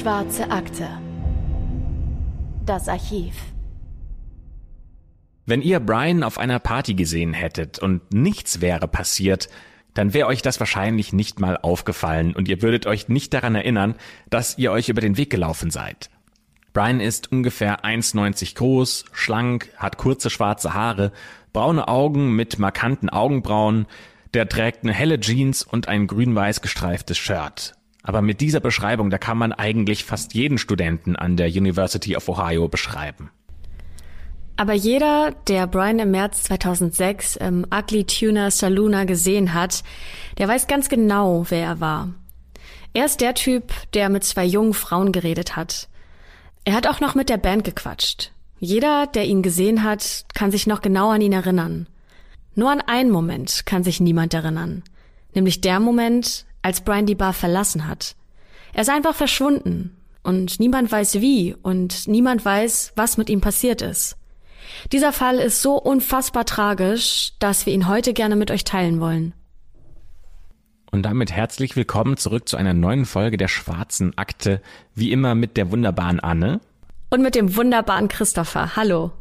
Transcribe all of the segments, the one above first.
Schwarze Akte. Das Archiv. Wenn ihr Brian auf einer Party gesehen hättet und nichts wäre passiert, dann wäre euch das wahrscheinlich nicht mal aufgefallen und ihr würdet euch nicht daran erinnern, dass ihr euch über den Weg gelaufen seid. Brian ist ungefähr 1,90 groß, schlank, hat kurze schwarze Haare, braune Augen mit markanten Augenbrauen, der trägt eine helle Jeans und ein grün-weiß gestreiftes Shirt. Aber mit dieser Beschreibung, da kann man eigentlich fast jeden Studenten an der University of Ohio beschreiben. Aber jeder, der Brian im März 2006 im Ugly Tuner Saluna gesehen hat, der weiß ganz genau, wer er war. Er ist der Typ, der mit zwei jungen Frauen geredet hat. Er hat auch noch mit der Band gequatscht. Jeder, der ihn gesehen hat, kann sich noch genau an ihn erinnern. Nur an einen Moment kann sich niemand erinnern. Nämlich der Moment, als Brian die Bar verlassen hat. Er ist einfach verschwunden. Und niemand weiß wie und niemand weiß, was mit ihm passiert ist. Dieser Fall ist so unfassbar tragisch, dass wir ihn heute gerne mit euch teilen wollen. Und damit herzlich willkommen zurück zu einer neuen Folge der Schwarzen Akte, wie immer mit der wunderbaren Anne. Und mit dem wunderbaren Christopher. Hallo.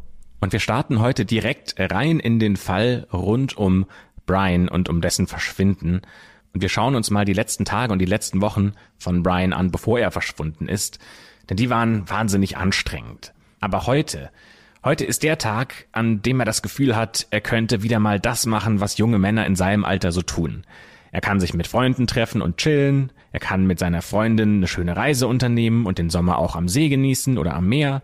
Und wir starten heute direkt rein in den Fall rund um Brian und um dessen Verschwinden. Und wir schauen uns mal die letzten Tage und die letzten Wochen von Brian an, bevor er verschwunden ist. Denn die waren wahnsinnig anstrengend. Aber heute, heute ist der Tag, an dem er das Gefühl hat, er könnte wieder mal das machen, was junge Männer in seinem Alter so tun. Er kann sich mit Freunden treffen und chillen, er kann mit seiner Freundin eine schöne Reise unternehmen und den Sommer auch am See genießen oder am Meer.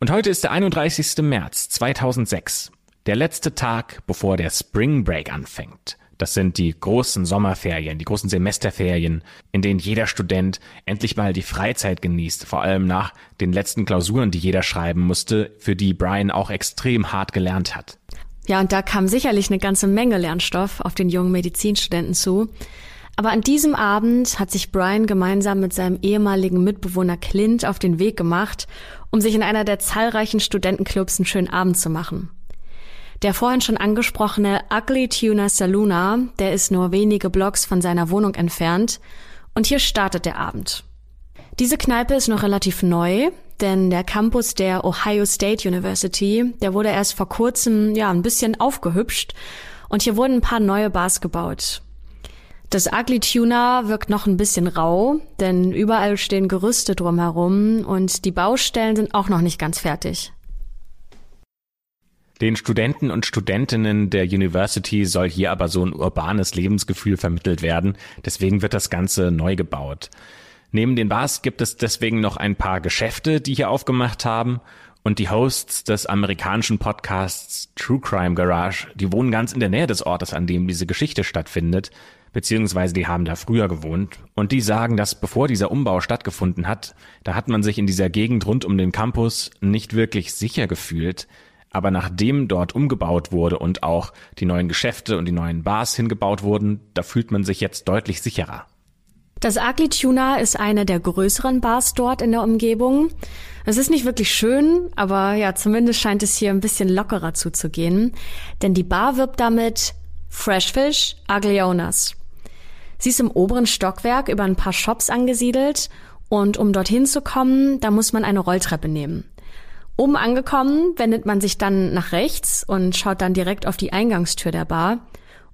Und heute ist der 31. März 2006, der letzte Tag, bevor der Spring Break anfängt. Das sind die großen Sommerferien, die großen Semesterferien, in denen jeder Student endlich mal die Freizeit genießt, vor allem nach den letzten Klausuren, die jeder schreiben musste, für die Brian auch extrem hart gelernt hat. Ja, und da kam sicherlich eine ganze Menge Lernstoff auf den jungen Medizinstudenten zu. Aber an diesem Abend hat sich Brian gemeinsam mit seinem ehemaligen Mitbewohner Clint auf den Weg gemacht, um sich in einer der zahlreichen Studentenclubs einen schönen Abend zu machen. Der vorhin schon angesprochene Ugly Tuner Saluna, der ist nur wenige Blocks von seiner Wohnung entfernt. Und hier startet der Abend. Diese Kneipe ist noch relativ neu, denn der Campus der Ohio State University, der wurde erst vor kurzem ja ein bisschen aufgehübscht und hier wurden ein paar neue Bars gebaut. Das Ugly Tuner wirkt noch ein bisschen rau, denn überall stehen Gerüste drumherum und die Baustellen sind auch noch nicht ganz fertig. Den Studenten und Studentinnen der University soll hier aber so ein urbanes Lebensgefühl vermittelt werden. Deswegen wird das Ganze neu gebaut. Neben den Bars gibt es deswegen noch ein paar Geschäfte, die hier aufgemacht haben. Und die Hosts des amerikanischen Podcasts True Crime Garage, die wohnen ganz in der Nähe des Ortes, an dem diese Geschichte stattfindet, beziehungsweise die haben da früher gewohnt. Und die sagen, dass bevor dieser Umbau stattgefunden hat, da hat man sich in dieser Gegend rund um den Campus nicht wirklich sicher gefühlt. Aber nachdem dort umgebaut wurde und auch die neuen Geschäfte und die neuen Bars hingebaut wurden, da fühlt man sich jetzt deutlich sicherer. Das Ugly Tuna ist eine der größeren Bars dort in der Umgebung. Es ist nicht wirklich schön, aber ja, zumindest scheint es hier ein bisschen lockerer zuzugehen. Denn die Bar wirbt damit Fresh Fish, Ugly Owners. Sie ist im oberen Stockwerk über ein paar Shops angesiedelt und um dorthin zu kommen, da muss man eine Rolltreppe nehmen. Oben angekommen, wendet man sich dann nach rechts und schaut dann direkt auf die Eingangstür der Bar.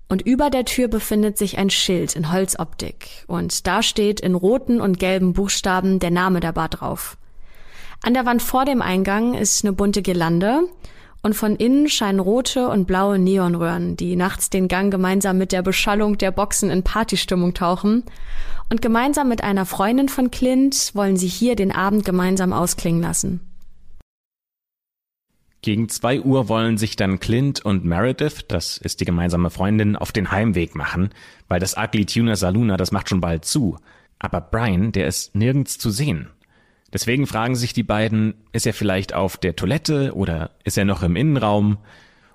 Und über der Tür befindet sich ein Schild in Holzoptik. Und da steht in roten und gelben Buchstaben der Name der Bar drauf. An der Wand vor dem Eingang ist eine bunte Girlande und von innen scheinen rote und blaue Neonröhren, die nachts den Gang gemeinsam mit der Beschallung der Boxen in Partystimmung tauchen. Und gemeinsam mit einer Freundin von Clint wollen sie hier den Abend gemeinsam ausklingen lassen. Gegen zwei Uhr wollen sich dann Clint und Meredith, das ist die gemeinsame Freundin, auf den Heimweg machen, weil das Ugly Tuner Saluna, das macht schon bald zu. Aber Brian, der ist nirgends zu sehen. Deswegen fragen sich die beiden, ist er vielleicht auf der Toilette oder ist er noch im Innenraum?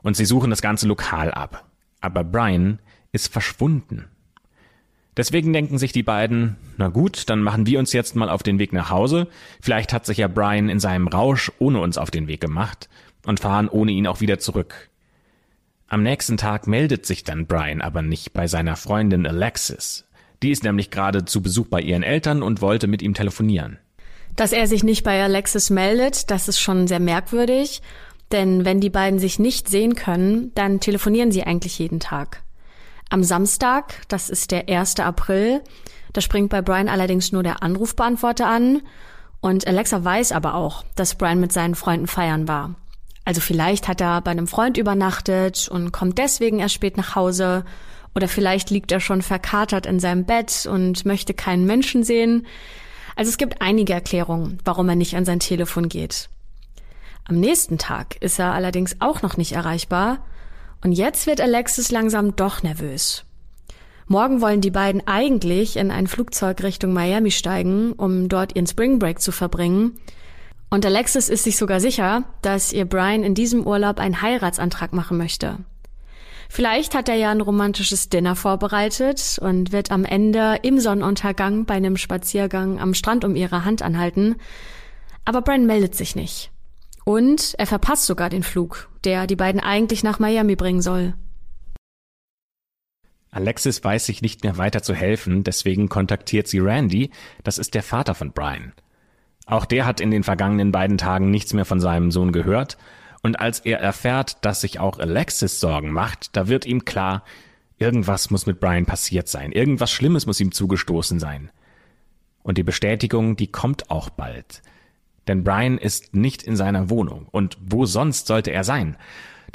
Und sie suchen das ganze Lokal ab. Aber Brian ist verschwunden. Deswegen denken sich die beiden, na gut, dann machen wir uns jetzt mal auf den Weg nach Hause. Vielleicht hat sich ja Brian in seinem Rausch ohne uns auf den Weg gemacht und fahren ohne ihn auch wieder zurück. Am nächsten Tag meldet sich dann Brian aber nicht bei seiner Freundin Alexis. Die ist nämlich gerade zu Besuch bei ihren Eltern und wollte mit ihm telefonieren. Dass er sich nicht bei Alexis meldet, das ist schon sehr merkwürdig, denn wenn die beiden sich nicht sehen können, dann telefonieren sie eigentlich jeden Tag. Am Samstag, das ist der 1. April, da springt bei Brian allerdings nur der Anrufbeantworter an und Alexa weiß aber auch, dass Brian mit seinen Freunden feiern war. Also vielleicht hat er bei einem Freund übernachtet und kommt deswegen erst spät nach Hause oder vielleicht liegt er schon verkatert in seinem Bett und möchte keinen Menschen sehen. Also es gibt einige Erklärungen, warum er nicht an sein Telefon geht. Am nächsten Tag ist er allerdings auch noch nicht erreichbar und jetzt wird Alexis langsam doch nervös. Morgen wollen die beiden eigentlich in ein Flugzeug Richtung Miami steigen, um dort ihren Spring Break zu verbringen. Und Alexis ist sich sogar sicher, dass ihr Brian in diesem Urlaub einen Heiratsantrag machen möchte. Vielleicht hat er ja ein romantisches Dinner vorbereitet und wird am Ende im Sonnenuntergang bei einem Spaziergang am Strand um ihre Hand anhalten. Aber Brian meldet sich nicht. Und er verpasst sogar den Flug, der die beiden eigentlich nach Miami bringen soll. Alexis weiß sich nicht mehr weiter zu helfen, deswegen kontaktiert sie Randy, das ist der Vater von Brian. Auch der hat in den vergangenen beiden Tagen nichts mehr von seinem Sohn gehört, und als er erfährt, dass sich auch Alexis Sorgen macht, da wird ihm klar, irgendwas muss mit Brian passiert sein, irgendwas Schlimmes muss ihm zugestoßen sein. Und die Bestätigung, die kommt auch bald. Denn Brian ist nicht in seiner Wohnung. Und wo sonst sollte er sein?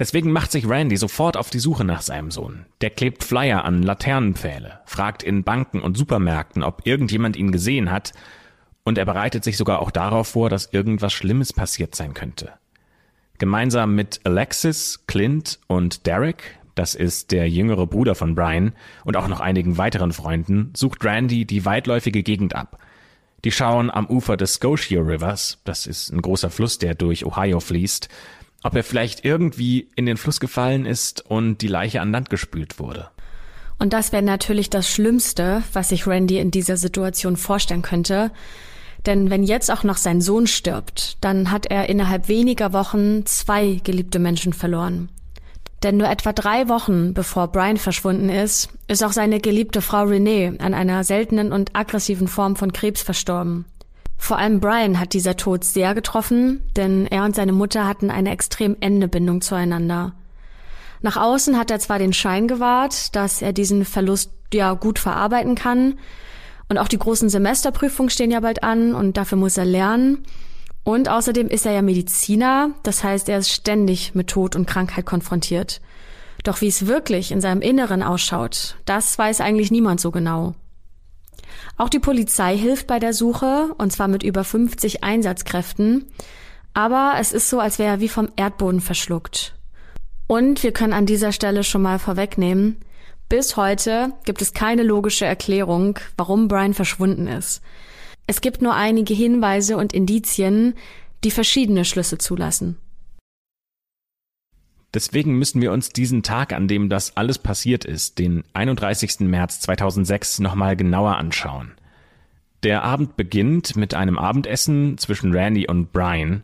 Deswegen macht sich Randy sofort auf die Suche nach seinem Sohn. Der klebt Flyer an Laternenpfähle, fragt in Banken und Supermärkten, ob irgendjemand ihn gesehen hat, und er bereitet sich sogar auch darauf vor, dass irgendwas Schlimmes passiert sein könnte. Gemeinsam mit Alexis, Clint und Derek, das ist der jüngere Bruder von Brian, und auch noch einigen weiteren Freunden, sucht Randy die weitläufige Gegend ab – die schauen am Ufer des Scotia Rivers, das ist ein großer Fluss, der durch Ohio fließt, ob er vielleicht irgendwie in den Fluss gefallen ist und die Leiche an Land gespült wurde. Und das wäre natürlich das Schlimmste, was sich Randy in dieser Situation vorstellen könnte. Denn wenn jetzt auch noch sein Sohn stirbt, dann hat er innerhalb weniger Wochen zwei geliebte Menschen verloren. Denn nur etwa drei Wochen bevor Brian verschwunden ist, ist auch seine geliebte Frau Renee an einer seltenen und aggressiven Form von Krebs verstorben. Vor allem Brian hat dieser Tod sehr getroffen, denn er und seine Mutter hatten eine extrem enge Bindung zueinander. Nach außen hat er zwar den Schein gewahrt, dass er diesen Verlust ja gut verarbeiten kann, und auch die großen Semesterprüfungen stehen ja bald an und dafür muss er lernen. Und außerdem ist er ja Mediziner, das heißt, er ist ständig mit Tod und Krankheit konfrontiert. Doch wie es wirklich in seinem Inneren ausschaut, das weiß eigentlich niemand so genau. Auch die Polizei hilft bei der Suche, und zwar mit über 50 Einsatzkräften, aber es ist so, als wäre er wie vom Erdboden verschluckt. Und wir können an dieser Stelle schon mal vorwegnehmen, bis heute gibt es keine logische Erklärung, warum Brian verschwunden ist. Es gibt nur einige Hinweise und Indizien, die verschiedene Schlüsse zulassen. Deswegen müssen wir uns diesen Tag, an dem das alles passiert ist, den 31. März 2006, nochmal genauer anschauen. Der Abend beginnt mit einem Abendessen zwischen Randy und Brian.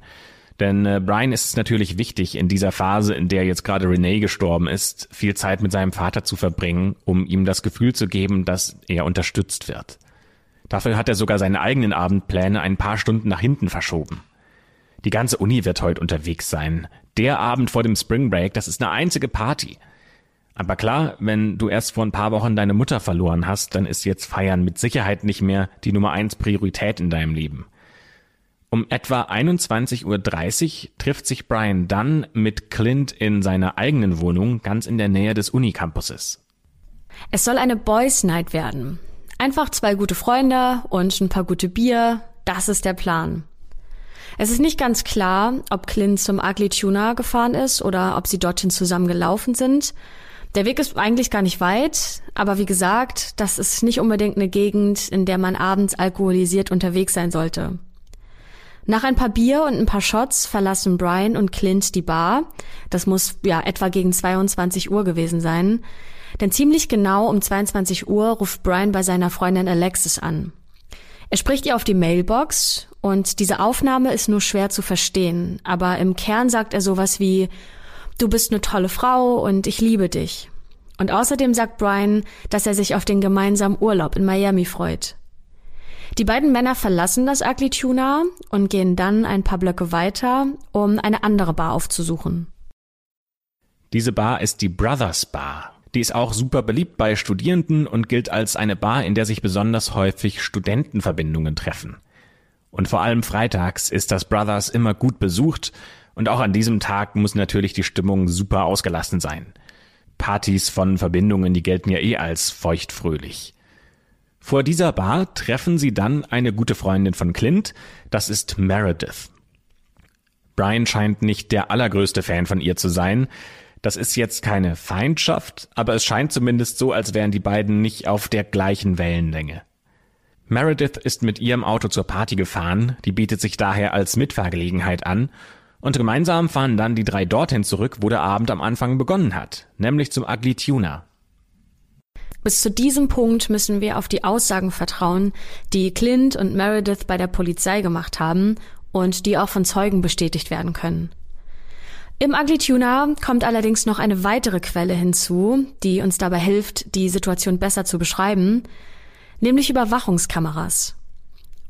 Denn äh, Brian ist es natürlich wichtig, in dieser Phase, in der jetzt gerade Renee gestorben ist, viel Zeit mit seinem Vater zu verbringen, um ihm das Gefühl zu geben, dass er unterstützt wird. Dafür hat er sogar seine eigenen Abendpläne ein paar Stunden nach hinten verschoben. Die ganze Uni wird heute unterwegs sein. Der Abend vor dem Spring Break, das ist eine einzige Party. Aber klar, wenn du erst vor ein paar Wochen deine Mutter verloren hast, dann ist jetzt Feiern mit Sicherheit nicht mehr die Nummer eins Priorität in deinem Leben. Um etwa 21.30 Uhr trifft sich Brian dann mit Clint in seiner eigenen Wohnung ganz in der Nähe des Unicampuses. Es soll eine Boys Night werden. Einfach zwei gute Freunde und ein paar gute Bier, das ist der Plan. Es ist nicht ganz klar, ob Clint zum Ugly Tuna gefahren ist oder ob sie dorthin zusammen gelaufen sind. Der Weg ist eigentlich gar nicht weit, aber wie gesagt, das ist nicht unbedingt eine Gegend, in der man abends alkoholisiert unterwegs sein sollte. Nach ein paar Bier und ein paar Shots verlassen Brian und Clint die Bar. Das muss ja etwa gegen 22 Uhr gewesen sein. Denn ziemlich genau um 22 Uhr ruft Brian bei seiner Freundin Alexis an. Er spricht ihr auf die Mailbox und diese Aufnahme ist nur schwer zu verstehen, aber im Kern sagt er sowas wie Du bist eine tolle Frau und ich liebe dich. Und außerdem sagt Brian, dass er sich auf den gemeinsamen Urlaub in Miami freut. Die beiden Männer verlassen das Ugly Tuna und gehen dann ein paar Blöcke weiter, um eine andere Bar aufzusuchen. Diese Bar ist die Brothers Bar. Die ist auch super beliebt bei Studierenden und gilt als eine Bar, in der sich besonders häufig Studentenverbindungen treffen. Und vor allem freitags ist das Brothers immer gut besucht und auch an diesem Tag muss natürlich die Stimmung super ausgelassen sein. Partys von Verbindungen, die gelten ja eh als feuchtfröhlich. Vor dieser Bar treffen sie dann eine gute Freundin von Clint, das ist Meredith. Brian scheint nicht der allergrößte Fan von ihr zu sein. Das ist jetzt keine Feindschaft, aber es scheint zumindest so, als wären die beiden nicht auf der gleichen Wellenlänge. Meredith ist mit ihrem Auto zur Party gefahren, die bietet sich daher als Mitfahrgelegenheit an, und gemeinsam fahren dann die drei dorthin zurück, wo der Abend am Anfang begonnen hat, nämlich zum Ugly Tuna. Bis zu diesem Punkt müssen wir auf die Aussagen vertrauen, die Clint und Meredith bei der Polizei gemacht haben und die auch von Zeugen bestätigt werden können. Im Ugly Tuna kommt allerdings noch eine weitere Quelle hinzu, die uns dabei hilft, die Situation besser zu beschreiben, nämlich Überwachungskameras.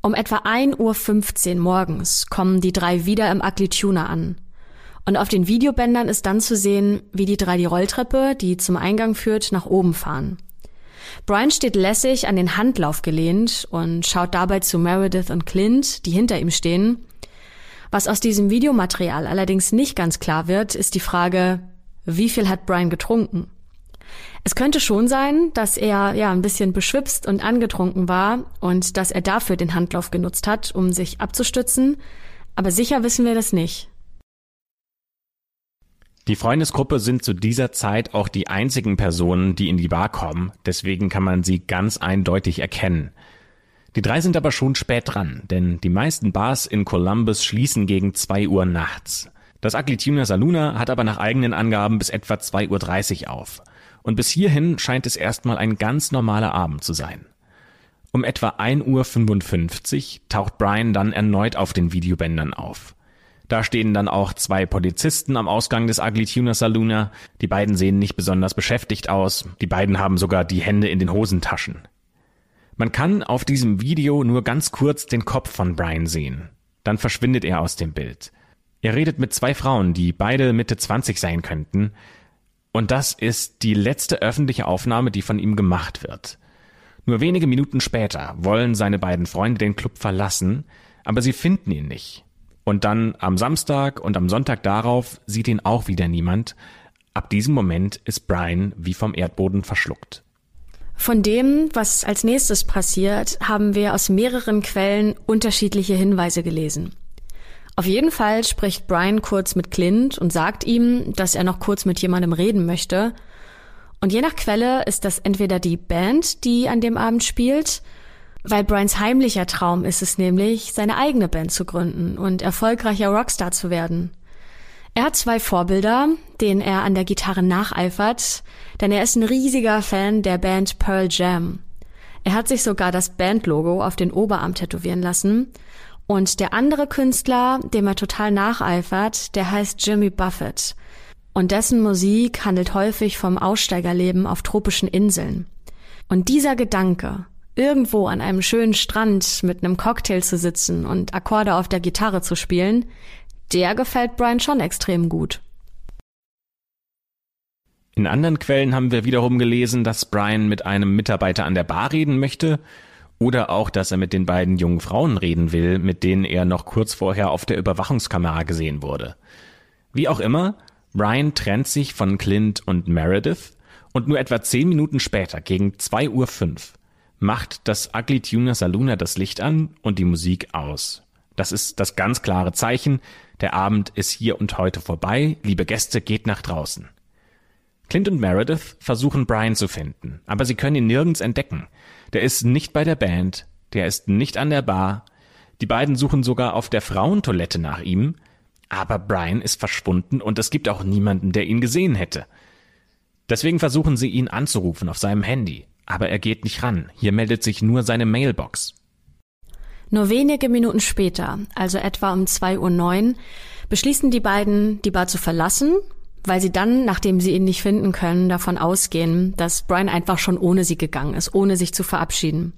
Um etwa 1.15 Uhr morgens kommen die drei wieder im Ugly Tuna an. Und auf den Videobändern ist dann zu sehen, wie die drei die Rolltreppe, die zum Eingang führt, nach oben fahren. Brian steht lässig an den Handlauf gelehnt und schaut dabei zu Meredith und Clint, die hinter ihm stehen. Was aus diesem Videomaterial allerdings nicht ganz klar wird, ist die Frage, wie viel hat Brian getrunken? Es könnte schon sein, dass er ja ein bisschen beschwipst und angetrunken war und dass er dafür den Handlauf genutzt hat, um sich abzustützen, aber sicher wissen wir das nicht. Die Freundesgruppe sind zu dieser Zeit auch die einzigen Personen, die in die Bar kommen, deswegen kann man sie ganz eindeutig erkennen. Die drei sind aber schon spät dran, denn die meisten Bars in Columbus schließen gegen zwei Uhr nachts. Das Ugly Tuna Saluna hat aber nach eigenen Angaben bis etwa 2.30 Uhr auf. Und bis hierhin scheint es erstmal ein ganz normaler Abend zu sein. Um etwa 1.55 Uhr taucht Brian dann erneut auf den Videobändern auf. Da stehen dann auch zwei Polizisten am Ausgang des Ugly Tuna Saluna. Die beiden sehen nicht besonders beschäftigt aus. Die beiden haben sogar die Hände in den Hosentaschen. Man kann auf diesem Video nur ganz kurz den Kopf von Brian sehen. Dann verschwindet er aus dem Bild. Er redet mit zwei Frauen, die beide Mitte 20 sein könnten. Und das ist die letzte öffentliche Aufnahme, die von ihm gemacht wird. Nur wenige Minuten später wollen seine beiden Freunde den Club verlassen, aber sie finden ihn nicht. Und dann am Samstag und am Sonntag darauf sieht ihn auch wieder niemand. Ab diesem Moment ist Brian wie vom Erdboden verschluckt. Von dem, was als nächstes passiert, haben wir aus mehreren Quellen unterschiedliche Hinweise gelesen. Auf jeden Fall spricht Brian kurz mit Clint und sagt ihm, dass er noch kurz mit jemandem reden möchte. Und je nach Quelle ist das entweder die Band, die an dem Abend spielt, weil Brians heimlicher Traum ist es nämlich, seine eigene Band zu gründen und erfolgreicher Rockstar zu werden. Er hat zwei Vorbilder, denen er an der Gitarre nacheifert, denn er ist ein riesiger Fan der Band Pearl Jam. Er hat sich sogar das Bandlogo auf den Oberarm tätowieren lassen und der andere Künstler, dem er total nacheifert, der heißt Jimmy Buffett. Und dessen Musik handelt häufig vom Aussteigerleben auf tropischen Inseln. Und dieser Gedanke, irgendwo an einem schönen Strand mit einem Cocktail zu sitzen und Akkorde auf der Gitarre zu spielen, der gefällt Brian schon extrem gut. In anderen Quellen haben wir wiederum gelesen, dass Brian mit einem Mitarbeiter an der Bar reden möchte oder auch, dass er mit den beiden jungen Frauen reden will, mit denen er noch kurz vorher auf der Überwachungskamera gesehen wurde. Wie auch immer, Ryan trennt sich von Clint und Meredith und nur etwa zehn Minuten später, gegen 2.05 Uhr, macht das Ugly Tuner Saluna das Licht an und die Musik aus. Das ist das ganz klare Zeichen, der Abend ist hier und heute vorbei, liebe Gäste, geht nach draußen. Clint und Meredith versuchen Brian zu finden, aber sie können ihn nirgends entdecken. Der ist nicht bei der Band, der ist nicht an der Bar. Die beiden suchen sogar auf der Frauentoilette nach ihm, aber Brian ist verschwunden und es gibt auch niemanden, der ihn gesehen hätte. Deswegen versuchen sie ihn anzurufen auf seinem Handy, aber er geht nicht ran. Hier meldet sich nur seine Mailbox. Nur wenige Minuten später, also etwa um 2.09 Uhr, beschließen die beiden, die Bar zu verlassen weil sie dann, nachdem sie ihn nicht finden können, davon ausgehen, dass Brian einfach schon ohne sie gegangen ist, ohne sich zu verabschieden.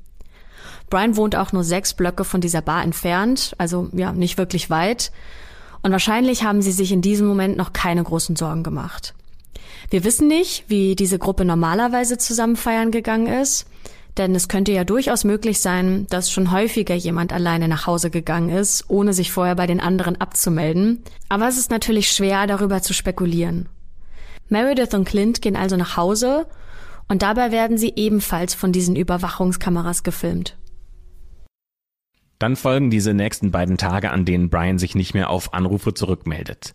Brian wohnt auch nur sechs Blöcke von dieser Bar entfernt, also ja, nicht wirklich weit. Und wahrscheinlich haben sie sich in diesem Moment noch keine großen Sorgen gemacht. Wir wissen nicht, wie diese Gruppe normalerweise zusammen feiern gegangen ist, denn es könnte ja durchaus möglich sein, dass schon häufiger jemand alleine nach Hause gegangen ist, ohne sich vorher bei den anderen abzumelden. Aber es ist natürlich schwer, darüber zu spekulieren. Meredith und Clint gehen also nach Hause und dabei werden sie ebenfalls von diesen Überwachungskameras gefilmt. Dann folgen diese nächsten beiden Tage, an denen Brian sich nicht mehr auf Anrufe zurückmeldet.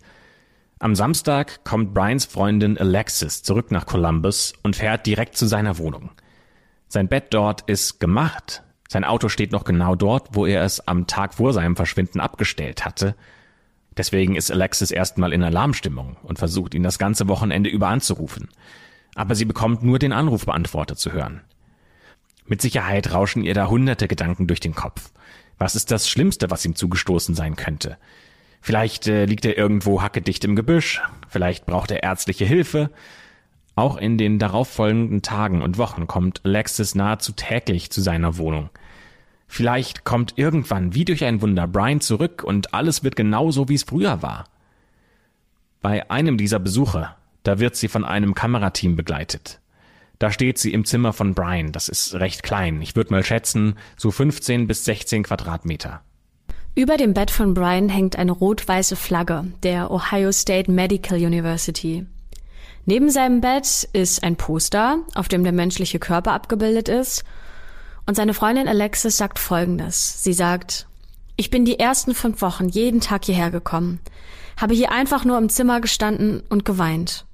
Am Samstag kommt Brians Freundin Alexis zurück nach Columbus und fährt direkt zu seiner Wohnung. Sein Bett dort ist gemacht. Sein Auto steht noch genau dort, wo er es am Tag vor seinem Verschwinden abgestellt hatte. Deswegen ist Alexis erstmal in Alarmstimmung und versucht ihn das ganze Wochenende über anzurufen. Aber sie bekommt nur den Anrufbeantworter zu hören. Mit Sicherheit rauschen ihr da hunderte Gedanken durch den Kopf. Was ist das Schlimmste, was ihm zugestoßen sein könnte? Vielleicht äh, liegt er irgendwo hackedicht im Gebüsch, vielleicht braucht er ärztliche Hilfe. Auch in den darauffolgenden Tagen und Wochen kommt Alexis nahezu täglich zu seiner Wohnung. Vielleicht kommt irgendwann wie durch ein Wunder Brian zurück und alles wird genauso, wie es früher war. Bei einem dieser Besuche, da wird sie von einem Kamerateam begleitet. Da steht sie im Zimmer von Brian. Das ist recht klein. Ich würde mal schätzen, so 15 bis 16 Quadratmeter. Über dem Bett von Brian hängt eine rot-weiße Flagge der Ohio State Medical University. Neben seinem Bett ist ein Poster, auf dem der menschliche Körper abgebildet ist. Und seine Freundin Alexis sagt Folgendes. Sie sagt, ich bin die ersten fünf Wochen jeden Tag hierher gekommen, habe hier einfach nur im Zimmer gestanden und geweint.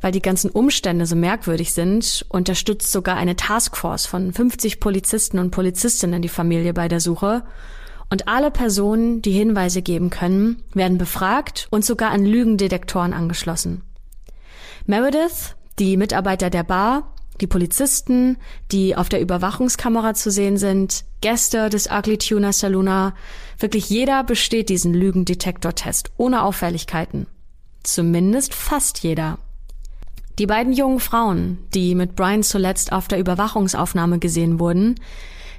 Weil die ganzen Umstände so merkwürdig sind, unterstützt sogar eine Taskforce von 50 Polizisten und Polizistinnen die Familie bei der Suche. Und alle Personen, die Hinweise geben können, werden befragt und sogar an Lügendetektoren angeschlossen. Meredith, die Mitarbeiter der Bar, die Polizisten, die auf der Überwachungskamera zu sehen sind, Gäste des Ugly Tuna Saluna, wirklich jeder besteht diesen Lügendetektortest ohne Auffälligkeiten. Zumindest fast jeder. Die beiden jungen Frauen, die mit Brian zuletzt auf der Überwachungsaufnahme gesehen wurden,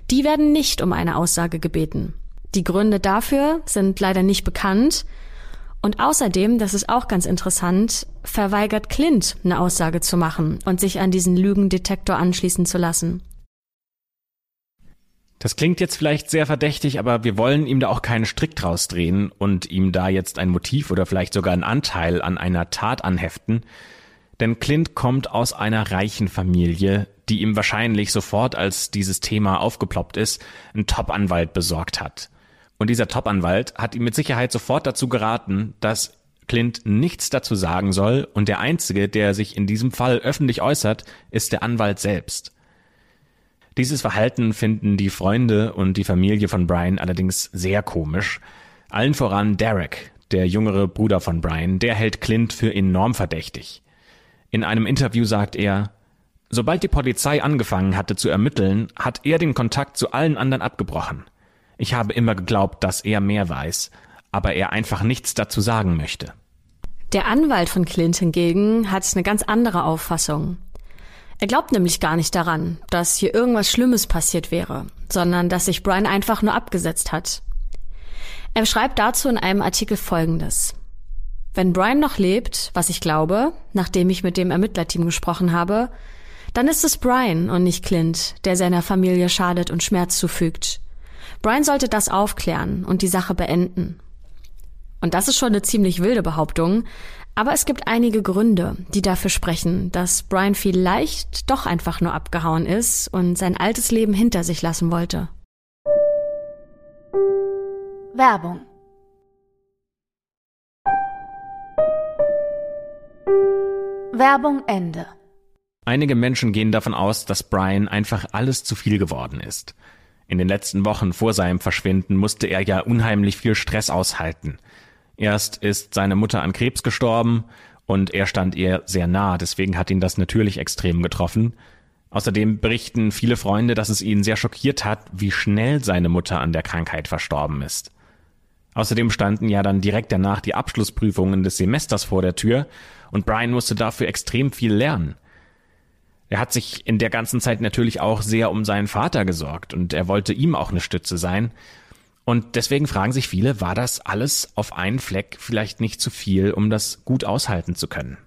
die werden nicht um eine Aussage gebeten. Die Gründe dafür sind leider nicht bekannt. Und außerdem, das ist auch ganz interessant, verweigert Clint eine Aussage zu machen und sich an diesen Lügendetektor anschließen zu lassen. Das klingt jetzt vielleicht sehr verdächtig, aber wir wollen ihm da auch keinen Strick draus drehen und ihm da jetzt ein Motiv oder vielleicht sogar einen Anteil an einer Tat anheften, denn Clint kommt aus einer reichen Familie, die ihm wahrscheinlich sofort, als dieses Thema aufgeploppt ist, einen Top-Anwalt besorgt hat. Und dieser Top-Anwalt hat ihm mit Sicherheit sofort dazu geraten, dass Clint nichts dazu sagen soll und der Einzige, der sich in diesem Fall öffentlich äußert, ist der Anwalt selbst. Dieses Verhalten finden die Freunde und die Familie von Brian allerdings sehr komisch. Allen voran Derek, der jüngere Bruder von Brian, der hält Clint für enorm verdächtig. In einem Interview sagt er, sobald die Polizei angefangen hatte zu ermitteln, hat er den Kontakt zu allen anderen abgebrochen. Ich habe immer geglaubt, dass er mehr weiß, aber er einfach nichts dazu sagen möchte. Der Anwalt von Clint hingegen hat eine ganz andere Auffassung. Er glaubt nämlich gar nicht daran, dass hier irgendwas Schlimmes passiert wäre, sondern dass sich Brian einfach nur abgesetzt hat. Er schreibt dazu in einem Artikel Folgendes. Wenn Brian noch lebt, was ich glaube, nachdem ich mit dem Ermittlerteam gesprochen habe, dann ist es Brian und nicht Clint, der seiner Familie schadet und Schmerz zufügt. Brian sollte das aufklären und die Sache beenden. Und das ist schon eine ziemlich wilde Behauptung, aber es gibt einige Gründe, die dafür sprechen, dass Brian vielleicht doch einfach nur abgehauen ist und sein altes Leben hinter sich lassen wollte. Werbung Werbung Ende. Einige Menschen gehen davon aus, dass Brian einfach alles zu viel geworden ist. In den letzten Wochen vor seinem Verschwinden musste er ja unheimlich viel Stress aushalten. Erst ist seine Mutter an Krebs gestorben und er stand ihr sehr nah, deswegen hat ihn das natürlich extrem getroffen. Außerdem berichten viele Freunde, dass es ihn sehr schockiert hat, wie schnell seine Mutter an der Krankheit verstorben ist. Außerdem standen ja dann direkt danach die Abschlussprüfungen des Semesters vor der Tür und Brian musste dafür extrem viel lernen. Er hat sich in der ganzen Zeit natürlich auch sehr um seinen Vater gesorgt und er wollte ihm auch eine Stütze sein. Und deswegen fragen sich viele, war das alles auf einen Fleck vielleicht nicht zu viel, um das gut aushalten zu können?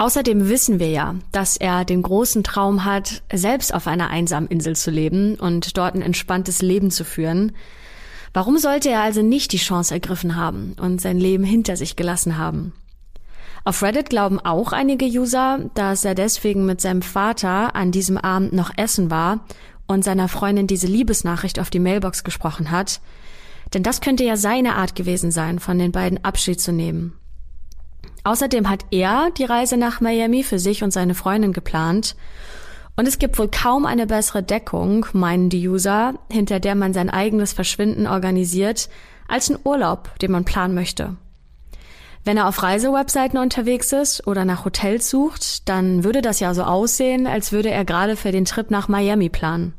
Außerdem wissen wir ja, dass er den großen Traum hat, selbst auf einer einsamen Insel zu leben und dort ein entspanntes Leben zu führen. Warum sollte er also nicht die Chance ergriffen haben und sein Leben hinter sich gelassen haben? Auf Reddit glauben auch einige User, dass er deswegen mit seinem Vater an diesem Abend noch essen war und seiner Freundin diese Liebesnachricht auf die Mailbox gesprochen hat. Denn das könnte ja seine Art gewesen sein, von den beiden Abschied zu nehmen. Außerdem hat er die Reise nach Miami für sich und seine Freundin geplant. Und es gibt wohl kaum eine bessere Deckung, meinen die User, hinter der man sein eigenes Verschwinden organisiert, als ein Urlaub, den man planen möchte. Wenn er auf Reisewebseiten unterwegs ist oder nach Hotels sucht, dann würde das ja so aussehen, als würde er gerade für den Trip nach Miami planen.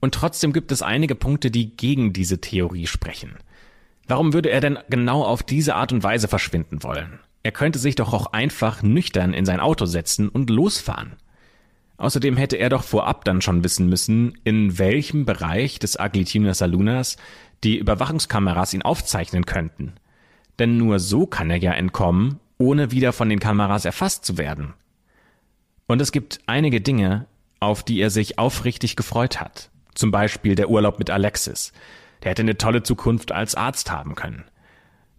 Und trotzdem gibt es einige Punkte, die gegen diese Theorie sprechen. Warum würde er denn genau auf diese Art und Weise verschwinden wollen? Er könnte sich doch auch einfach nüchtern in sein Auto setzen und losfahren. Außerdem hätte er doch vorab dann schon wissen müssen, in welchem Bereich des Aglitinas Salunas die Überwachungskameras ihn aufzeichnen könnten. Denn nur so kann er ja entkommen, ohne wieder von den Kameras erfasst zu werden. Und es gibt einige Dinge, auf die er sich aufrichtig gefreut hat. Zum Beispiel der Urlaub mit Alexis. Der hätte eine tolle Zukunft als Arzt haben können.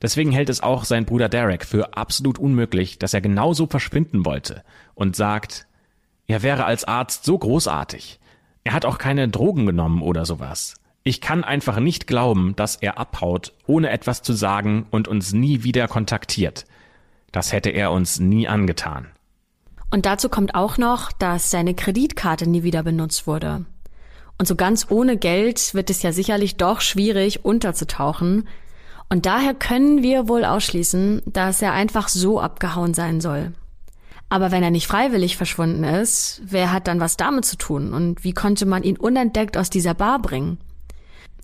Deswegen hält es auch sein Bruder Derek für absolut unmöglich, dass er genauso verschwinden wollte und sagt, er wäre als Arzt so großartig. Er hat auch keine Drogen genommen oder sowas. Ich kann einfach nicht glauben, dass er abhaut, ohne etwas zu sagen und uns nie wieder kontaktiert. Das hätte er uns nie angetan. Und dazu kommt auch noch, dass seine Kreditkarte nie wieder benutzt wurde. Und so ganz ohne Geld wird es ja sicherlich doch schwierig unterzutauchen. Und daher können wir wohl ausschließen, dass er einfach so abgehauen sein soll. Aber wenn er nicht freiwillig verschwunden ist, wer hat dann was damit zu tun und wie konnte man ihn unentdeckt aus dieser Bar bringen?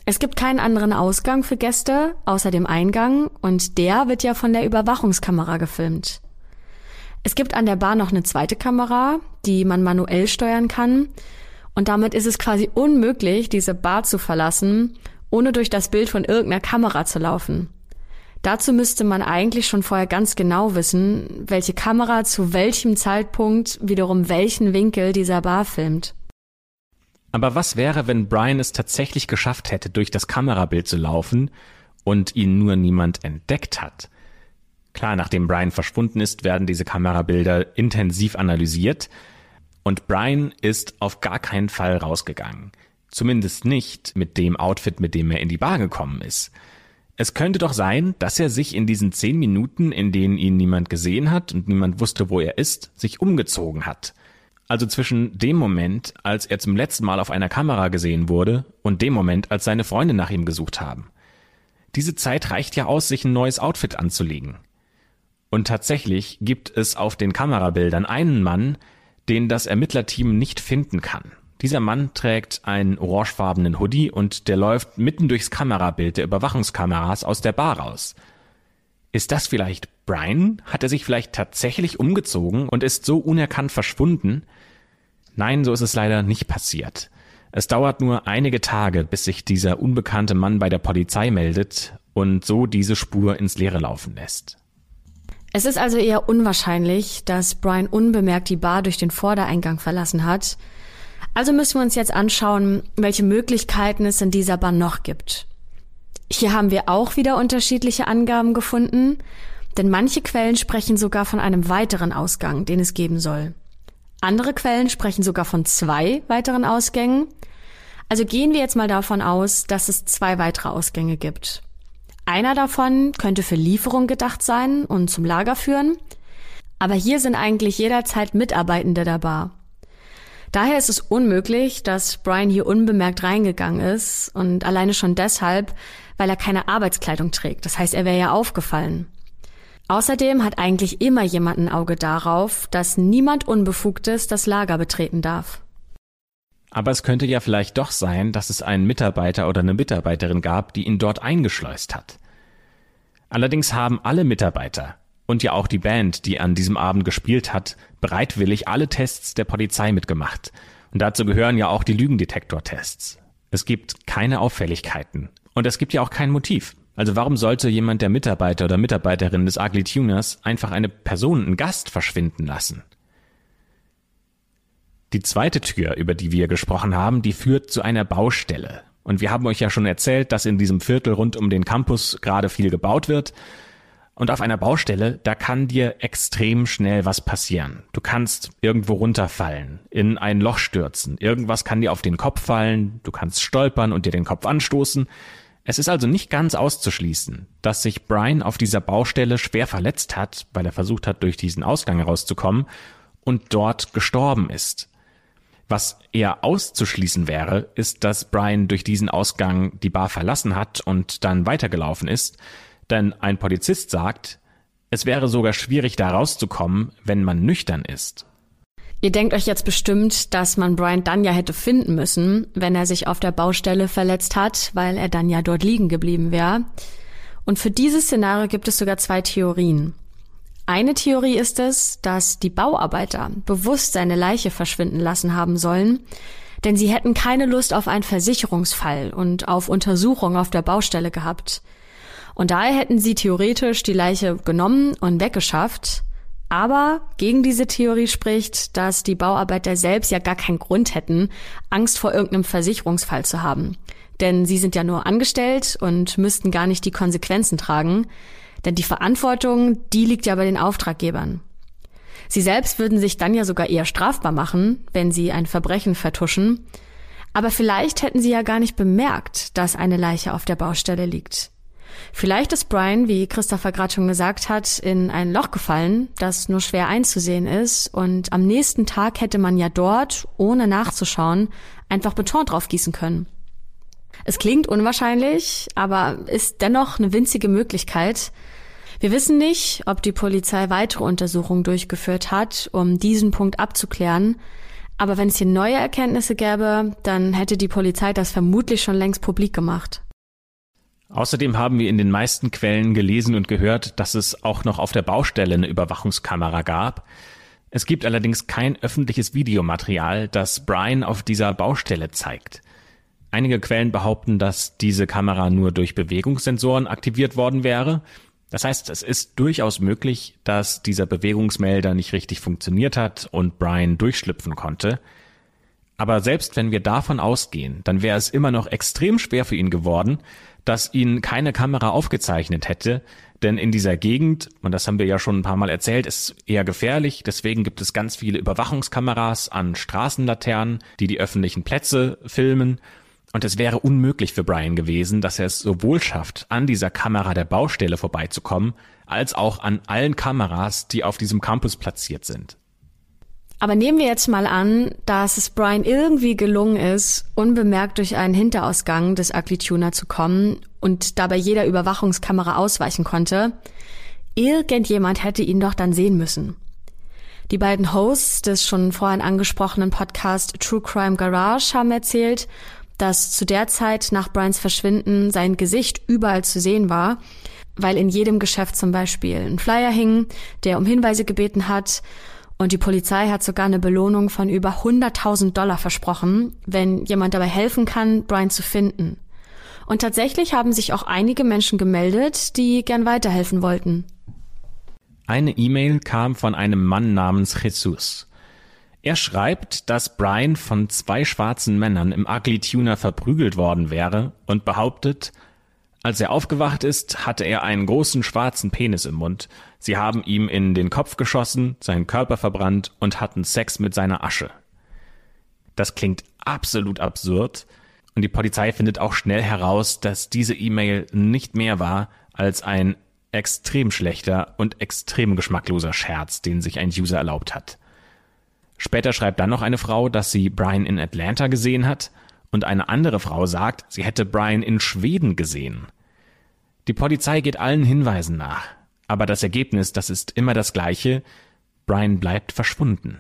Es gibt keinen anderen Ausgang für Gäste außer dem Eingang und der wird ja von der Überwachungskamera gefilmt. Es gibt an der Bar noch eine zweite Kamera, die man manuell steuern kann und damit ist es quasi unmöglich, diese Bar zu verlassen, ohne durch das Bild von irgendeiner Kamera zu laufen. Dazu müsste man eigentlich schon vorher ganz genau wissen, welche Kamera zu welchem Zeitpunkt wiederum welchen Winkel dieser Bar filmt. Aber was wäre, wenn Brian es tatsächlich geschafft hätte, durch das Kamerabild zu laufen und ihn nur niemand entdeckt hat? Klar, nachdem Brian verschwunden ist, werden diese Kamerabilder intensiv analysiert, und Brian ist auf gar keinen Fall rausgegangen. Zumindest nicht mit dem Outfit, mit dem er in die Bar gekommen ist. Es könnte doch sein, dass er sich in diesen zehn Minuten, in denen ihn niemand gesehen hat und niemand wusste, wo er ist, sich umgezogen hat. Also zwischen dem Moment, als er zum letzten Mal auf einer Kamera gesehen wurde, und dem Moment, als seine Freunde nach ihm gesucht haben. Diese Zeit reicht ja aus, sich ein neues Outfit anzulegen. Und tatsächlich gibt es auf den Kamerabildern einen Mann, den das Ermittlerteam nicht finden kann. Dieser Mann trägt einen orangefarbenen Hoodie und der läuft mitten durchs Kamerabild der Überwachungskameras aus der Bar raus. Ist das vielleicht Brian? Hat er sich vielleicht tatsächlich umgezogen und ist so unerkannt verschwunden? Nein, so ist es leider nicht passiert. Es dauert nur einige Tage, bis sich dieser unbekannte Mann bei der Polizei meldet und so diese Spur ins Leere laufen lässt. Es ist also eher unwahrscheinlich, dass Brian unbemerkt die Bar durch den Vordereingang verlassen hat. Also müssen wir uns jetzt anschauen, welche Möglichkeiten es in dieser Bar noch gibt. Hier haben wir auch wieder unterschiedliche Angaben gefunden, denn manche Quellen sprechen sogar von einem weiteren Ausgang, den es geben soll. Andere Quellen sprechen sogar von zwei weiteren Ausgängen. Also gehen wir jetzt mal davon aus, dass es zwei weitere Ausgänge gibt. Einer davon könnte für Lieferung gedacht sein und zum Lager führen, aber hier sind eigentlich jederzeit Mitarbeitende Bar. Daher ist es unmöglich, dass Brian hier unbemerkt reingegangen ist und alleine schon deshalb, weil er keine Arbeitskleidung trägt. Das heißt, er wäre ja aufgefallen. Außerdem hat eigentlich immer jemand ein Auge darauf, dass niemand Unbefugtes das Lager betreten darf. Aber es könnte ja vielleicht doch sein, dass es einen Mitarbeiter oder eine Mitarbeiterin gab, die ihn dort eingeschleust hat. Allerdings haben alle Mitarbeiter, und ja auch die Band, die an diesem Abend gespielt hat, bereitwillig alle Tests der Polizei mitgemacht. Und dazu gehören ja auch die Lügendetektortests. Es gibt keine Auffälligkeiten. Und es gibt ja auch kein Motiv. Also warum sollte jemand der Mitarbeiter oder Mitarbeiterin des Ugly Tuners einfach eine Person, einen Gast verschwinden lassen? Die zweite Tür, über die wir gesprochen haben, die führt zu einer Baustelle. Und wir haben euch ja schon erzählt, dass in diesem Viertel rund um den Campus gerade viel gebaut wird. Und auf einer Baustelle, da kann dir extrem schnell was passieren. Du kannst irgendwo runterfallen, in ein Loch stürzen, irgendwas kann dir auf den Kopf fallen, du kannst stolpern und dir den Kopf anstoßen. Es ist also nicht ganz auszuschließen, dass sich Brian auf dieser Baustelle schwer verletzt hat, weil er versucht hat, durch diesen Ausgang herauszukommen und dort gestorben ist. Was eher auszuschließen wäre, ist, dass Brian durch diesen Ausgang die Bar verlassen hat und dann weitergelaufen ist, denn ein Polizist sagt, es wäre sogar schwierig da rauszukommen, wenn man nüchtern ist. Ihr denkt euch jetzt bestimmt, dass man Brian dann ja hätte finden müssen, wenn er sich auf der Baustelle verletzt hat, weil er dann ja dort liegen geblieben wäre. Und für dieses Szenario gibt es sogar zwei Theorien. Eine Theorie ist es, dass die Bauarbeiter bewusst seine Leiche verschwinden lassen haben sollen, denn sie hätten keine Lust auf einen Versicherungsfall und auf Untersuchung auf der Baustelle gehabt. Und daher hätten sie theoretisch die Leiche genommen und weggeschafft. Aber gegen diese Theorie spricht, dass die Bauarbeiter selbst ja gar keinen Grund hätten, Angst vor irgendeinem Versicherungsfall zu haben. Denn sie sind ja nur angestellt und müssten gar nicht die Konsequenzen tragen. Denn die Verantwortung, die liegt ja bei den Auftraggebern. Sie selbst würden sich dann ja sogar eher strafbar machen, wenn sie ein Verbrechen vertuschen. Aber vielleicht hätten sie ja gar nicht bemerkt, dass eine Leiche auf der Baustelle liegt. Vielleicht ist Brian, wie Christopher gerade schon gesagt hat, in ein Loch gefallen, das nur schwer einzusehen ist, und am nächsten Tag hätte man ja dort, ohne nachzuschauen, einfach Beton draufgießen können. Es klingt unwahrscheinlich, aber ist dennoch eine winzige Möglichkeit. Wir wissen nicht, ob die Polizei weitere Untersuchungen durchgeführt hat, um diesen Punkt abzuklären. Aber wenn es hier neue Erkenntnisse gäbe, dann hätte die Polizei das vermutlich schon längst publik gemacht. Außerdem haben wir in den meisten Quellen gelesen und gehört, dass es auch noch auf der Baustelle eine Überwachungskamera gab. Es gibt allerdings kein öffentliches Videomaterial, das Brian auf dieser Baustelle zeigt. Einige Quellen behaupten, dass diese Kamera nur durch Bewegungssensoren aktiviert worden wäre. Das heißt, es ist durchaus möglich, dass dieser Bewegungsmelder nicht richtig funktioniert hat und Brian durchschlüpfen konnte. Aber selbst wenn wir davon ausgehen, dann wäre es immer noch extrem schwer für ihn geworden, dass ihn keine Kamera aufgezeichnet hätte, denn in dieser Gegend, und das haben wir ja schon ein paar Mal erzählt, ist eher gefährlich, deswegen gibt es ganz viele Überwachungskameras an Straßenlaternen, die die öffentlichen Plätze filmen. Und es wäre unmöglich für Brian gewesen, dass er es sowohl schafft, an dieser Kamera der Baustelle vorbeizukommen, als auch an allen Kameras, die auf diesem Campus platziert sind. Aber nehmen wir jetzt mal an, dass es Brian irgendwie gelungen ist, unbemerkt durch einen Hinterausgang des Ugly Tuner zu kommen und dabei jeder Überwachungskamera ausweichen konnte. Irgendjemand hätte ihn doch dann sehen müssen. Die beiden Hosts des schon vorhin angesprochenen Podcast True Crime Garage haben erzählt, dass zu der Zeit nach Brians Verschwinden sein Gesicht überall zu sehen war, weil in jedem Geschäft zum Beispiel ein Flyer hing, der um Hinweise gebeten hat. Und die Polizei hat sogar eine Belohnung von über 100.000 Dollar versprochen, wenn jemand dabei helfen kann, Brian zu finden. Und tatsächlich haben sich auch einige Menschen gemeldet, die gern weiterhelfen wollten. Eine E-Mail kam von einem Mann namens Jesus. Er schreibt, dass Brian von zwei schwarzen Männern im Ugly Tuner verprügelt worden wäre und behauptet, als er aufgewacht ist, hatte er einen großen schwarzen Penis im Mund. Sie haben ihm in den Kopf geschossen, seinen Körper verbrannt und hatten Sex mit seiner Asche. Das klingt absolut absurd und die Polizei findet auch schnell heraus, dass diese E-Mail nicht mehr war als ein extrem schlechter und extrem geschmackloser Scherz, den sich ein User erlaubt hat. Später schreibt dann noch eine Frau, dass sie Brian in Atlanta gesehen hat und eine andere Frau sagt, sie hätte Brian in Schweden gesehen. Die Polizei geht allen Hinweisen nach, aber das Ergebnis, das ist immer das gleiche, Brian bleibt verschwunden.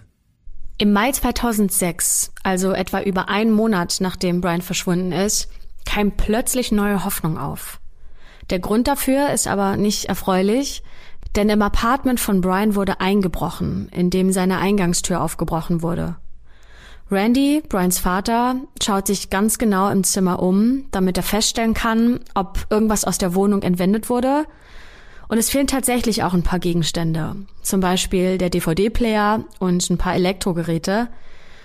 Im Mai 2006, also etwa über einen Monat nachdem Brian verschwunden ist, kam plötzlich neue Hoffnung auf. Der Grund dafür ist aber nicht erfreulich, Denn im Apartment von Brian wurde eingebrochen, indem seine Eingangstür aufgebrochen wurde. Randy, Brians Vater, schaut sich ganz genau im Zimmer um, damit er feststellen kann, ob irgendwas aus der Wohnung entwendet wurde. Und es fehlen tatsächlich auch ein paar Gegenstände. Zum Beispiel der DVD-Player und ein paar Elektrogeräte.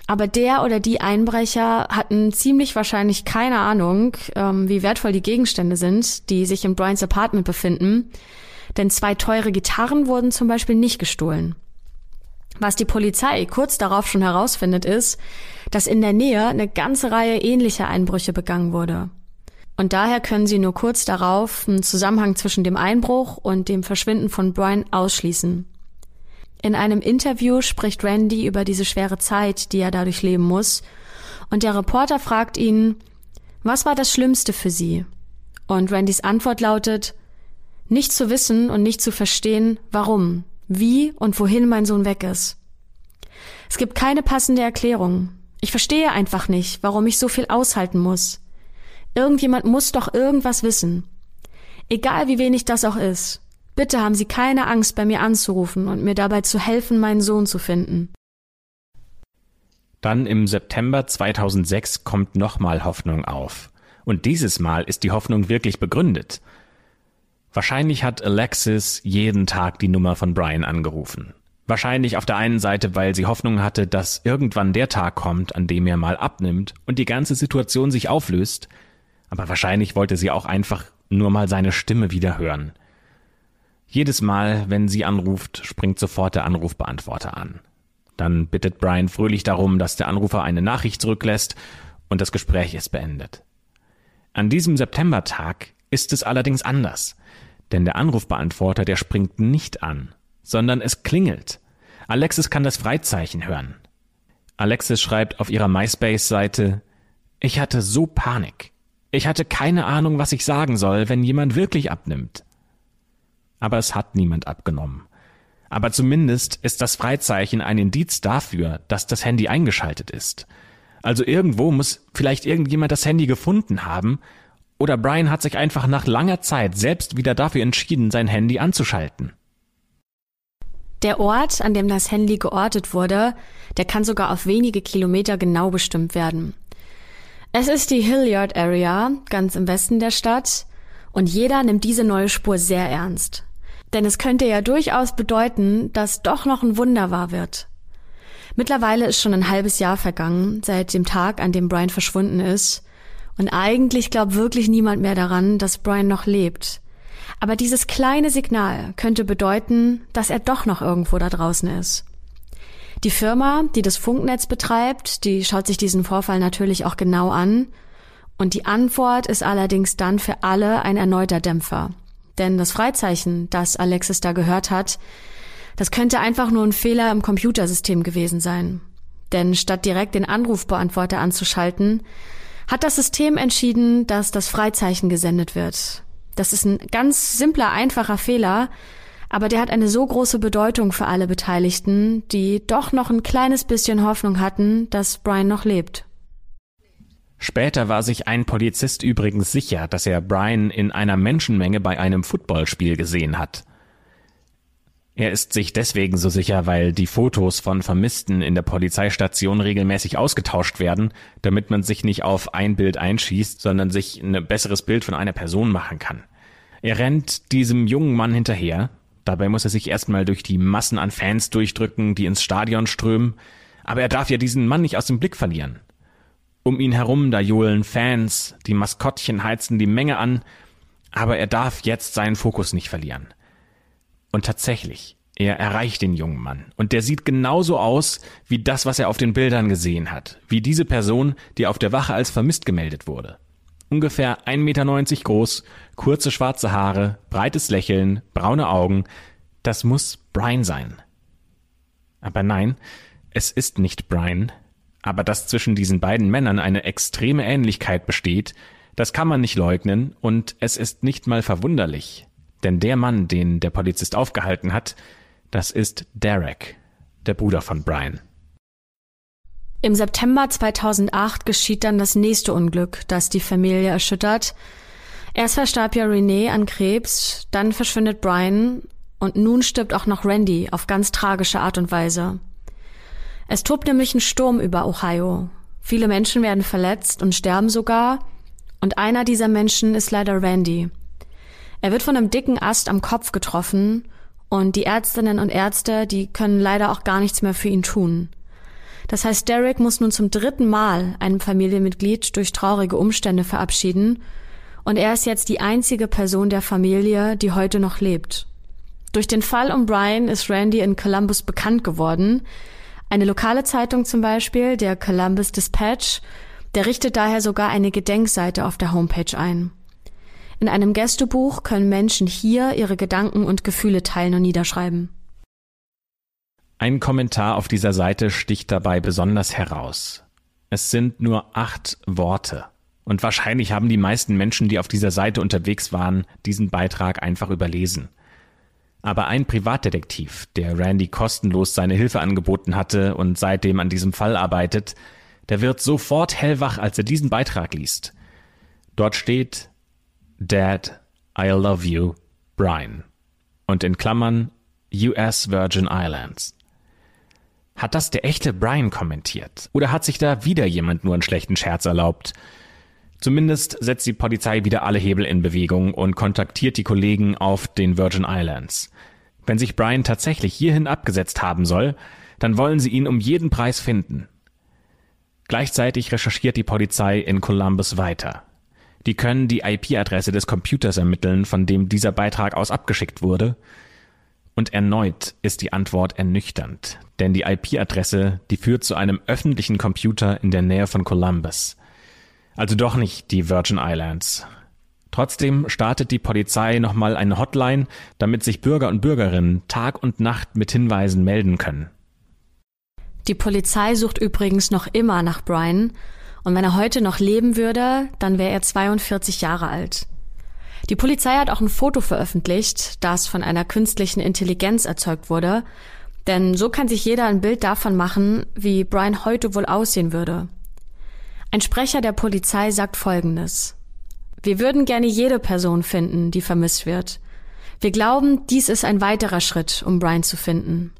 Aber der oder die Einbrecher hatten ziemlich wahrscheinlich keine Ahnung, ähm, wie wertvoll die Gegenstände sind, die sich in Brians Apartment befinden. Denn zwei teure Gitarren wurden zum Beispiel nicht gestohlen. Was die Polizei kurz darauf schon herausfindet, ist, dass in der Nähe eine ganze Reihe ähnlicher Einbrüche begangen wurde. Und daher können sie nur kurz darauf einen Zusammenhang zwischen dem Einbruch und dem Verschwinden von Brian ausschließen. In einem Interview spricht Randy über diese schwere Zeit, die er dadurch leben muss, und der Reporter fragt ihn, was war das Schlimmste für sie? Und Randys Antwort lautet, nicht zu wissen und nicht zu verstehen, warum, wie und wohin mein Sohn weg ist. Es gibt keine passende Erklärung. Ich verstehe einfach nicht, warum ich so viel aushalten muss. Irgendjemand muss doch irgendwas wissen. Egal wie wenig das auch ist. Bitte haben Sie keine Angst, bei mir anzurufen und mir dabei zu helfen, meinen Sohn zu finden. Dann im September 2006 kommt nochmal Hoffnung auf. Und dieses Mal ist die Hoffnung wirklich begründet. Wahrscheinlich hat Alexis jeden Tag die Nummer von Brian angerufen. Wahrscheinlich auf der einen Seite, weil sie Hoffnung hatte, dass irgendwann der Tag kommt, an dem er mal abnimmt und die ganze Situation sich auflöst, aber wahrscheinlich wollte sie auch einfach nur mal seine Stimme wieder hören. Jedes Mal, wenn sie anruft, springt sofort der Anrufbeantworter an. Dann bittet Brian fröhlich darum, dass der Anrufer eine Nachricht zurücklässt und das Gespräch ist beendet. An diesem Septembertag ist es allerdings anders. Denn der Anrufbeantworter, der springt nicht an, sondern es klingelt. Alexis kann das Freizeichen hören. Alexis schreibt auf ihrer MySpace-Seite, ich hatte so Panik. Ich hatte keine Ahnung, was ich sagen soll, wenn jemand wirklich abnimmt. Aber es hat niemand abgenommen. Aber zumindest ist das Freizeichen ein Indiz dafür, dass das Handy eingeschaltet ist. Also irgendwo muss vielleicht irgendjemand das Handy gefunden haben oder Brian hat sich einfach nach langer Zeit selbst wieder dafür entschieden, sein Handy anzuschalten. Der Ort, an dem das Handy geortet wurde, der kann sogar auf wenige Kilometer genau bestimmt werden. Es ist die Hilliard Area, ganz im Westen der Stadt, und jeder nimmt diese neue Spur sehr ernst. Denn es könnte ja durchaus bedeuten, dass doch noch ein Wunder wahr wird. Mittlerweile ist schon ein halbes Jahr vergangen, seit dem Tag, an dem Brian verschwunden ist, und eigentlich glaubt wirklich niemand mehr daran, dass Brian noch lebt. Aber dieses kleine Signal könnte bedeuten, dass er doch noch irgendwo da draußen ist. Die Firma, die das Funknetz betreibt, die schaut sich diesen Vorfall natürlich auch genau an. Und die Antwort ist allerdings dann für alle ein erneuter Dämpfer. Denn das Freizeichen, das Alexis da gehört hat, das könnte einfach nur ein Fehler im Computersystem gewesen sein. Denn statt direkt den Anrufbeantworter anzuschalten, hat das System entschieden, dass das Freizeichen gesendet wird. Das ist ein ganz simpler, einfacher Fehler, aber der hat eine so große Bedeutung für alle Beteiligten, die doch noch ein kleines bisschen Hoffnung hatten, dass Brian noch lebt. Später war sich ein Polizist übrigens sicher, dass er Brian in einer Menschenmenge bei einem Footballspiel gesehen hat. Er ist sich deswegen so sicher, weil die Fotos von Vermissten in der Polizeistation regelmäßig ausgetauscht werden, damit man sich nicht auf ein Bild einschießt, sondern sich ein besseres Bild von einer Person machen kann. Er rennt diesem jungen Mann hinterher. Dabei muss er sich erstmal durch die Massen an Fans durchdrücken, die ins Stadion strömen. Aber er darf ja diesen Mann nicht aus dem Blick verlieren. Um ihn herum, da johlen Fans, die Maskottchen heizen die Menge an, aber er darf jetzt seinen Fokus nicht verlieren. Und tatsächlich, er erreicht den jungen Mann. Und der sieht genauso aus wie das, was er auf den Bildern gesehen hat. Wie diese Person, die auf der Wache als vermisst gemeldet wurde. Ungefähr 1,90 Meter groß, kurze schwarze Haare, breites Lächeln, braune Augen. Das muss Brian sein. Aber nein, es ist nicht Brian. Aber dass zwischen diesen beiden Männern eine extreme Ähnlichkeit besteht, das kann man nicht leugnen und es ist nicht mal verwunderlich. Denn der Mann, den der Polizist aufgehalten hat, das ist Derek, der Bruder von Brian. Im September 2008 geschieht dann das nächste Unglück, das die Familie erschüttert. Erst verstarb ja Renee an Krebs, dann verschwindet Brian und nun stirbt auch noch Randy auf ganz tragische Art und Weise. Es tobt nämlich ein Sturm über Ohio. Viele Menschen werden verletzt und sterben sogar, und einer dieser Menschen ist leider Randy. Er wird von einem dicken Ast am Kopf getroffen und die Ärztinnen und Ärzte, die können leider auch gar nichts mehr für ihn tun. Das heißt, Derek muss nun zum dritten Mal einem Familienmitglied durch traurige Umstände verabschieden und er ist jetzt die einzige Person der Familie, die heute noch lebt. Durch den Fall um Brian ist Randy in Columbus bekannt geworden. Eine lokale Zeitung zum Beispiel, der Columbus Dispatch, der richtet daher sogar eine Gedenkseite auf der Homepage ein. In einem Gästebuch können Menschen hier ihre Gedanken und Gefühle teilen und niederschreiben. Ein Kommentar auf dieser Seite sticht dabei besonders heraus. Es sind nur acht Worte. Und wahrscheinlich haben die meisten Menschen, die auf dieser Seite unterwegs waren, diesen Beitrag einfach überlesen. Aber ein Privatdetektiv, der Randy kostenlos seine Hilfe angeboten hatte und seitdem an diesem Fall arbeitet, der wird sofort hellwach, als er diesen Beitrag liest. Dort steht Dad, I love you, Brian. Und in Klammern US Virgin Islands. Hat das der echte Brian kommentiert? Oder hat sich da wieder jemand nur einen schlechten Scherz erlaubt? Zumindest setzt die Polizei wieder alle Hebel in Bewegung und kontaktiert die Kollegen auf den Virgin Islands. Wenn sich Brian tatsächlich hierhin abgesetzt haben soll, dann wollen sie ihn um jeden Preis finden. Gleichzeitig recherchiert die Polizei in Columbus weiter. Die können die IP-Adresse des Computers ermitteln, von dem dieser Beitrag aus abgeschickt wurde. Und erneut ist die Antwort ernüchternd, denn die IP-Adresse, die führt zu einem öffentlichen Computer in der Nähe von Columbus. Also doch nicht die Virgin Islands. Trotzdem startet die Polizei nochmal eine Hotline, damit sich Bürger und Bürgerinnen Tag und Nacht mit Hinweisen melden können. Die Polizei sucht übrigens noch immer nach Brian, und wenn er heute noch leben würde, dann wäre er 42 Jahre alt. Die Polizei hat auch ein Foto veröffentlicht, das von einer künstlichen Intelligenz erzeugt wurde, denn so kann sich jeder ein Bild davon machen, wie Brian heute wohl aussehen würde. Ein Sprecher der Polizei sagt Folgendes. Wir würden gerne jede Person finden, die vermisst wird. Wir glauben, dies ist ein weiterer Schritt, um Brian zu finden.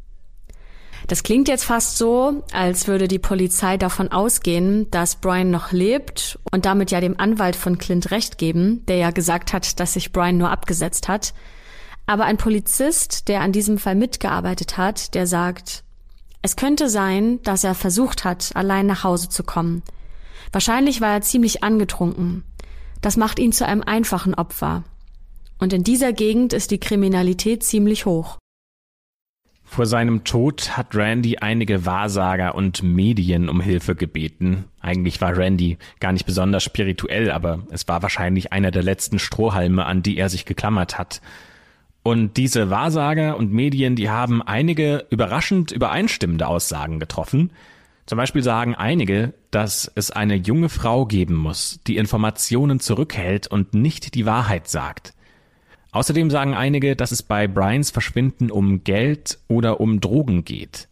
Das klingt jetzt fast so, als würde die Polizei davon ausgehen, dass Brian noch lebt und damit ja dem Anwalt von Clint recht geben, der ja gesagt hat, dass sich Brian nur abgesetzt hat. Aber ein Polizist, der an diesem Fall mitgearbeitet hat, der sagt, es könnte sein, dass er versucht hat, allein nach Hause zu kommen. Wahrscheinlich war er ziemlich angetrunken. Das macht ihn zu einem einfachen Opfer. Und in dieser Gegend ist die Kriminalität ziemlich hoch. Vor seinem Tod hat Randy einige Wahrsager und Medien um Hilfe gebeten. Eigentlich war Randy gar nicht besonders spirituell, aber es war wahrscheinlich einer der letzten Strohhalme, an die er sich geklammert hat. Und diese Wahrsager und Medien, die haben einige überraschend übereinstimmende Aussagen getroffen. Zum Beispiel sagen einige, dass es eine junge Frau geben muss, die Informationen zurückhält und nicht die Wahrheit sagt. Außerdem sagen einige, dass es bei Brians Verschwinden um Geld oder um Drogen geht.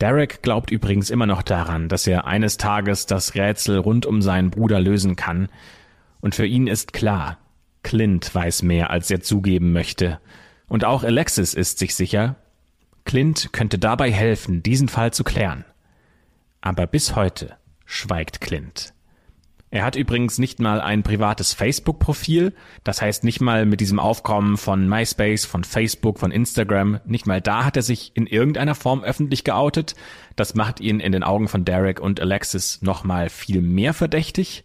Derek glaubt übrigens immer noch daran, dass er eines Tages das Rätsel rund um seinen Bruder lösen kann. Und für ihn ist klar, Clint weiß mehr, als er zugeben möchte. Und auch Alexis ist sich sicher, Clint könnte dabei helfen, diesen Fall zu klären. Aber bis heute schweigt Clint. Er hat übrigens nicht mal ein privates Facebook-Profil, das heißt nicht mal mit diesem Aufkommen von MySpace, von Facebook, von Instagram, nicht mal da hat er sich in irgendeiner Form öffentlich geoutet. Das macht ihn in den Augen von Derek und Alexis nochmal viel mehr verdächtig.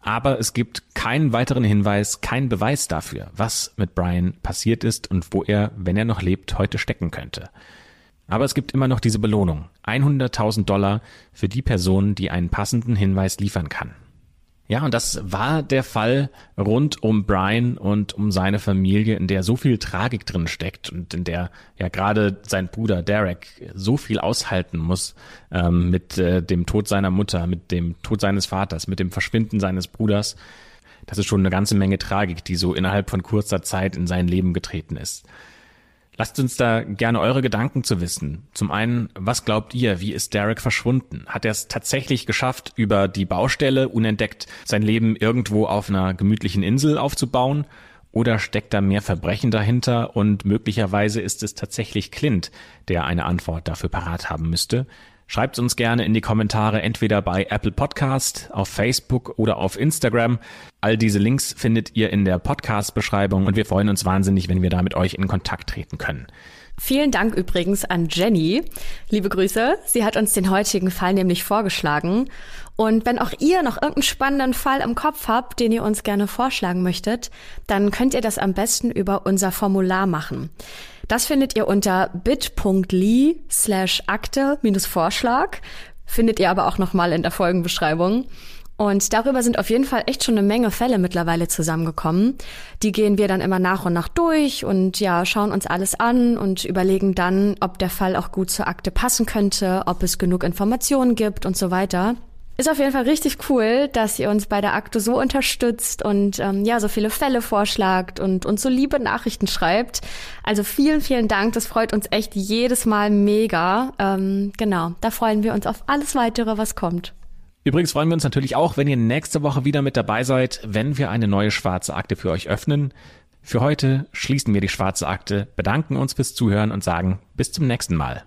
Aber es gibt keinen weiteren Hinweis, keinen Beweis dafür, was mit Brian passiert ist und wo er, wenn er noch lebt, heute stecken könnte. Aber es gibt immer noch diese Belohnung. 100.000 Dollar für die Person, die einen passenden Hinweis liefern kann. Ja, und das war der Fall rund um Brian und um seine Familie, in der so viel Tragik drin steckt und in der ja gerade sein Bruder Derek so viel aushalten muss ähm, mit äh, dem Tod seiner Mutter, mit dem Tod seines Vaters, mit dem Verschwinden seines Bruders. Das ist schon eine ganze Menge Tragik, die so innerhalb von kurzer Zeit in sein Leben getreten ist. Lasst uns da gerne eure Gedanken zu wissen. Zum einen, was glaubt ihr, wie ist Derek verschwunden? Hat er es tatsächlich geschafft, über die Baustelle unentdeckt sein Leben irgendwo auf einer gemütlichen Insel aufzubauen? Oder steckt da mehr Verbrechen dahinter und möglicherweise ist es tatsächlich Clint, der eine Antwort dafür parat haben müsste? Schreibt uns gerne in die Kommentare entweder bei Apple Podcast, auf Facebook oder auf Instagram. All diese Links findet ihr in der Podcast-Beschreibung und wir freuen uns wahnsinnig, wenn wir da mit euch in Kontakt treten können. Vielen Dank übrigens an Jenny. Liebe Grüße. Sie hat uns den heutigen Fall nämlich vorgeschlagen. Und wenn auch ihr noch irgendeinen spannenden Fall im Kopf habt, den ihr uns gerne vorschlagen möchtet, dann könnt ihr das am besten über unser Formular machen. Das findet ihr unter bit.ly slash akte minus Vorschlag. Findet ihr aber auch nochmal in der Folgenbeschreibung. Und darüber sind auf jeden Fall echt schon eine Menge Fälle mittlerweile zusammengekommen. Die gehen wir dann immer nach und nach durch und ja, schauen uns alles an und überlegen dann, ob der Fall auch gut zur Akte passen könnte, ob es genug Informationen gibt und so weiter. Ist auf jeden Fall richtig cool, dass ihr uns bei der Akte so unterstützt und ähm, ja, so viele Fälle vorschlagt und uns so liebe Nachrichten schreibt. Also vielen, vielen Dank. Das freut uns echt jedes Mal mega. Ähm, genau, da freuen wir uns auf alles weitere, was kommt. Übrigens freuen wir uns natürlich auch, wenn ihr nächste Woche wieder mit dabei seid, wenn wir eine neue schwarze Akte für euch öffnen. Für heute schließen wir die schwarze Akte, bedanken uns fürs Zuhören und sagen bis zum nächsten Mal.